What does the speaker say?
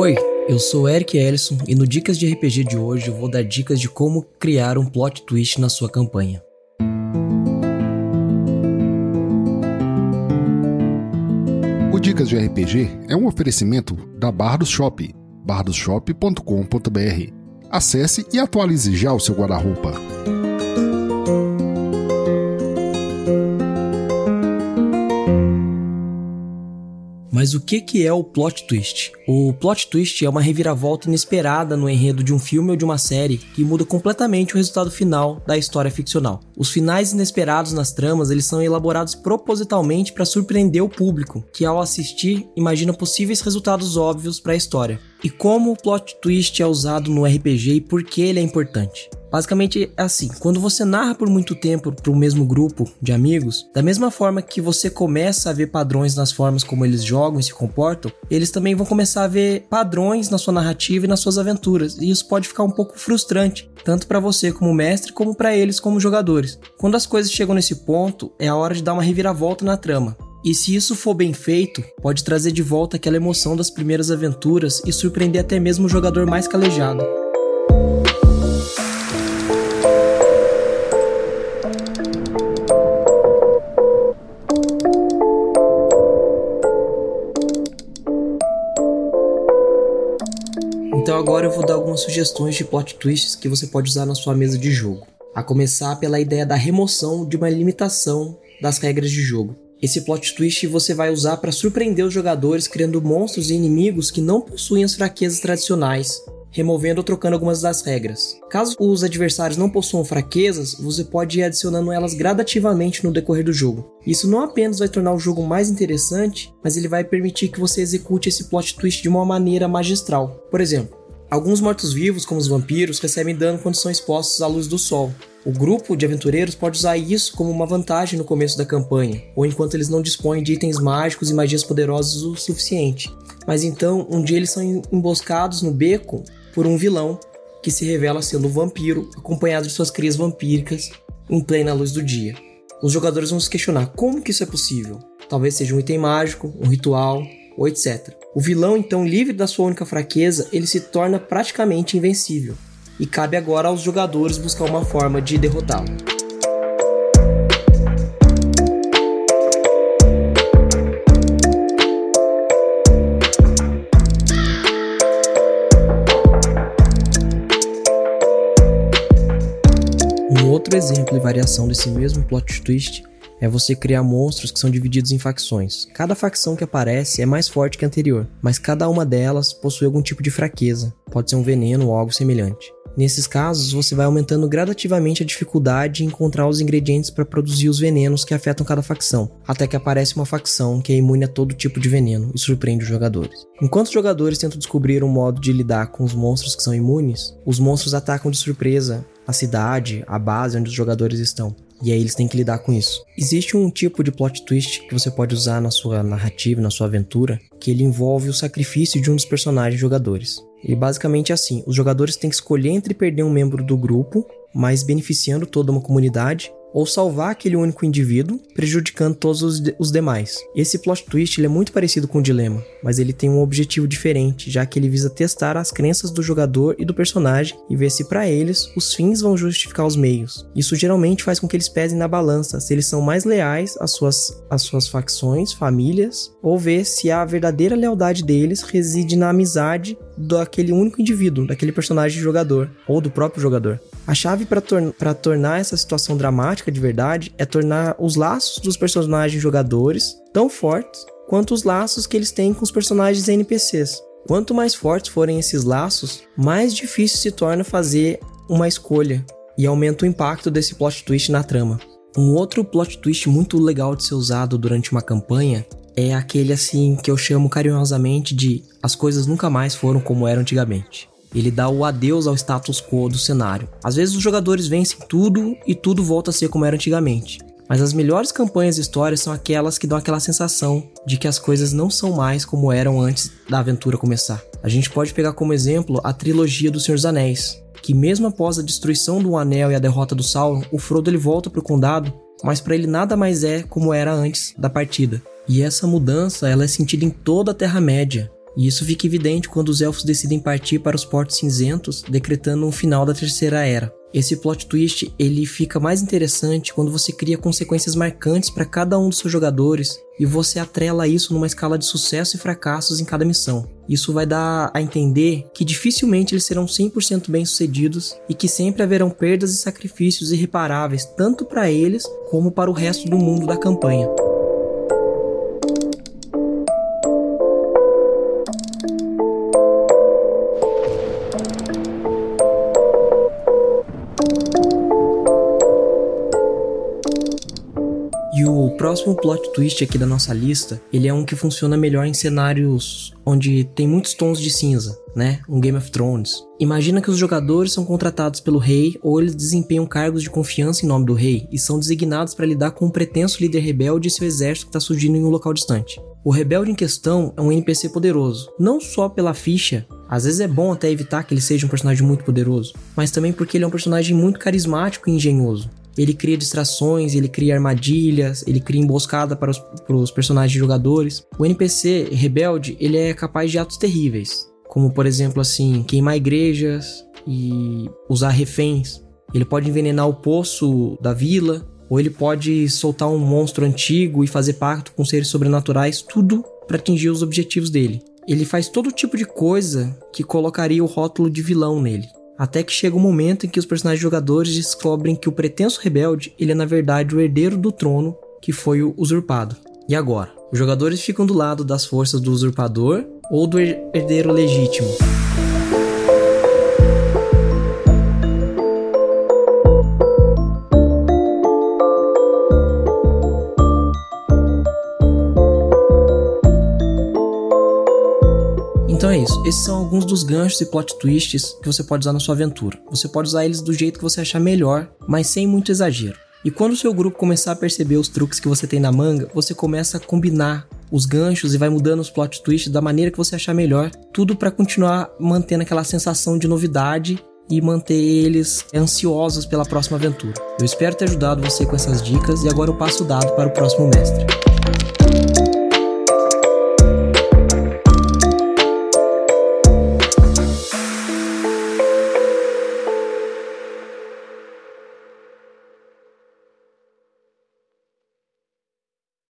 Oi, eu sou Eric Ellison e no Dicas de RPG de hoje eu vou dar dicas de como criar um plot twist na sua campanha. O Dicas de RPG é um oferecimento da Bardos Shop, bardosshop.com.br. Acesse e atualize já o seu guarda-roupa. Mas o que, que é o plot twist? O plot twist é uma reviravolta inesperada no enredo de um filme ou de uma série que muda completamente o resultado final da história ficcional. Os finais inesperados nas tramas eles são elaborados propositalmente para surpreender o público, que ao assistir imagina possíveis resultados óbvios para a história. E como o plot twist é usado no RPG e por que ele é importante? Basicamente é assim: quando você narra por muito tempo para o mesmo grupo de amigos, da mesma forma que você começa a ver padrões nas formas como eles jogam e se comportam, eles também vão começar a ver padrões na sua narrativa e nas suas aventuras, e isso pode ficar um pouco frustrante, tanto para você como mestre, como para eles como jogadores. Quando as coisas chegam nesse ponto, é a hora de dar uma reviravolta na trama. E se isso for bem feito, pode trazer de volta aquela emoção das primeiras aventuras e surpreender até mesmo o jogador mais calejado. Então agora eu vou dar algumas sugestões de plot twists que você pode usar na sua mesa de jogo. A começar pela ideia da remoção de uma limitação das regras de jogo. Esse plot twist você vai usar para surpreender os jogadores criando monstros e inimigos que não possuem as fraquezas tradicionais, removendo ou trocando algumas das regras. Caso os adversários não possuam fraquezas, você pode ir adicionando elas gradativamente no decorrer do jogo. Isso não apenas vai tornar o jogo mais interessante, mas ele vai permitir que você execute esse plot twist de uma maneira magistral. Por exemplo, alguns mortos-vivos, como os vampiros, recebem dano quando são expostos à luz do sol. O grupo de aventureiros pode usar isso como uma vantagem no começo da campanha, ou enquanto eles não dispõem de itens mágicos e magias poderosas o suficiente. Mas então, um dia eles são emboscados no beco por um vilão que se revela sendo um vampiro, acompanhado de suas crias vampíricas em plena luz do dia. Os jogadores vão se questionar como que isso é possível. Talvez seja um item mágico, um ritual ou etc. O vilão, então, livre da sua única fraqueza, ele se torna praticamente invencível. E cabe agora aos jogadores buscar uma forma de derrotá-lo. Outro exemplo e variação desse mesmo plot twist é você criar monstros que são divididos em facções. Cada facção que aparece é mais forte que a anterior, mas cada uma delas possui algum tipo de fraqueza, pode ser um veneno ou algo semelhante. Nesses casos, você vai aumentando gradativamente a dificuldade em encontrar os ingredientes para produzir os venenos que afetam cada facção, até que aparece uma facção que é imune a todo tipo de veneno e surpreende os jogadores. Enquanto os jogadores tentam descobrir um modo de lidar com os monstros que são imunes, os monstros atacam de surpresa a cidade, a base onde os jogadores estão. E aí eles têm que lidar com isso. Existe um tipo de plot twist que você pode usar na sua narrativa, na sua aventura, que ele envolve o sacrifício de um dos personagens jogadores. E basicamente é assim: os jogadores têm que escolher entre perder um membro do grupo, mas beneficiando toda uma comunidade, ou salvar aquele único indivíduo, prejudicando todos os, de os demais. Esse plot twist é muito parecido com o dilema, mas ele tem um objetivo diferente, já que ele visa testar as crenças do jogador e do personagem e ver se para eles os fins vão justificar os meios. Isso geralmente faz com que eles pesem na balança se eles são mais leais às suas, às suas facções, famílias, ou ver se a verdadeira lealdade deles reside na amizade daquele único indivíduo, daquele personagem jogador ou do próprio jogador. A chave para tor tornar essa situação dramática de verdade é tornar os laços dos personagens jogadores tão fortes quanto os laços que eles têm com os personagens NPCs. Quanto mais fortes forem esses laços, mais difícil se torna fazer uma escolha e aumenta o impacto desse plot twist na trama. Um outro plot twist muito legal de ser usado durante uma campanha é aquele assim que eu chamo carinhosamente de as coisas nunca mais foram como eram antigamente. Ele dá o adeus ao status quo do cenário. Às vezes os jogadores vencem tudo e tudo volta a ser como era antigamente. Mas as melhores campanhas e histórias são aquelas que dão aquela sensação de que as coisas não são mais como eram antes da aventura começar. A gente pode pegar como exemplo a trilogia do Senhor dos Anéis, que mesmo após a destruição do Anel e a derrota do Sauron, o Frodo ele volta para o condado, mas para ele nada mais é como era antes da partida. E essa mudança ela é sentida em toda a Terra-média. E isso fica evidente quando os elfos decidem partir para os portos cinzentos, decretando o final da Terceira Era. Esse plot twist ele fica mais interessante quando você cria consequências marcantes para cada um dos seus jogadores e você atrela isso numa escala de sucesso e fracassos em cada missão. Isso vai dar a entender que dificilmente eles serão 100% bem-sucedidos e que sempre haverão perdas e sacrifícios irreparáveis tanto para eles como para o resto do mundo da campanha. Próximo plot twist aqui da nossa lista, ele é um que funciona melhor em cenários onde tem muitos tons de cinza, né? Um Game of Thrones. Imagina que os jogadores são contratados pelo rei ou eles desempenham cargos de confiança em nome do rei e são designados para lidar com um pretenso líder rebelde e seu exército que está surgindo em um local distante. O rebelde em questão é um NPC poderoso, não só pela ficha, às vezes é bom até evitar que ele seja um personagem muito poderoso, mas também porque ele é um personagem muito carismático e engenhoso. Ele cria distrações, ele cria armadilhas, ele cria emboscada para os, para os personagens jogadores. O NPC rebelde, ele é capaz de atos terríveis, como por exemplo assim, queimar igrejas e usar reféns. Ele pode envenenar o poço da vila, ou ele pode soltar um monstro antigo e fazer pacto com seres sobrenaturais, tudo para atingir os objetivos dele. Ele faz todo tipo de coisa que colocaria o rótulo de vilão nele. Até que chega o um momento em que os personagens jogadores descobrem que o pretenso rebelde, ele é na verdade o herdeiro do trono que foi usurpado. E agora? Os jogadores ficam do lado das forças do usurpador ou do herdeiro legítimo? Isso. Esses são alguns dos ganchos e plot twists que você pode usar na sua aventura. Você pode usar eles do jeito que você achar melhor, mas sem muito exagero. E quando o seu grupo começar a perceber os truques que você tem na manga, você começa a combinar os ganchos e vai mudando os plot twists da maneira que você achar melhor, tudo para continuar mantendo aquela sensação de novidade e manter eles ansiosos pela próxima aventura. Eu espero ter ajudado você com essas dicas e agora eu passo o dado para o próximo mestre.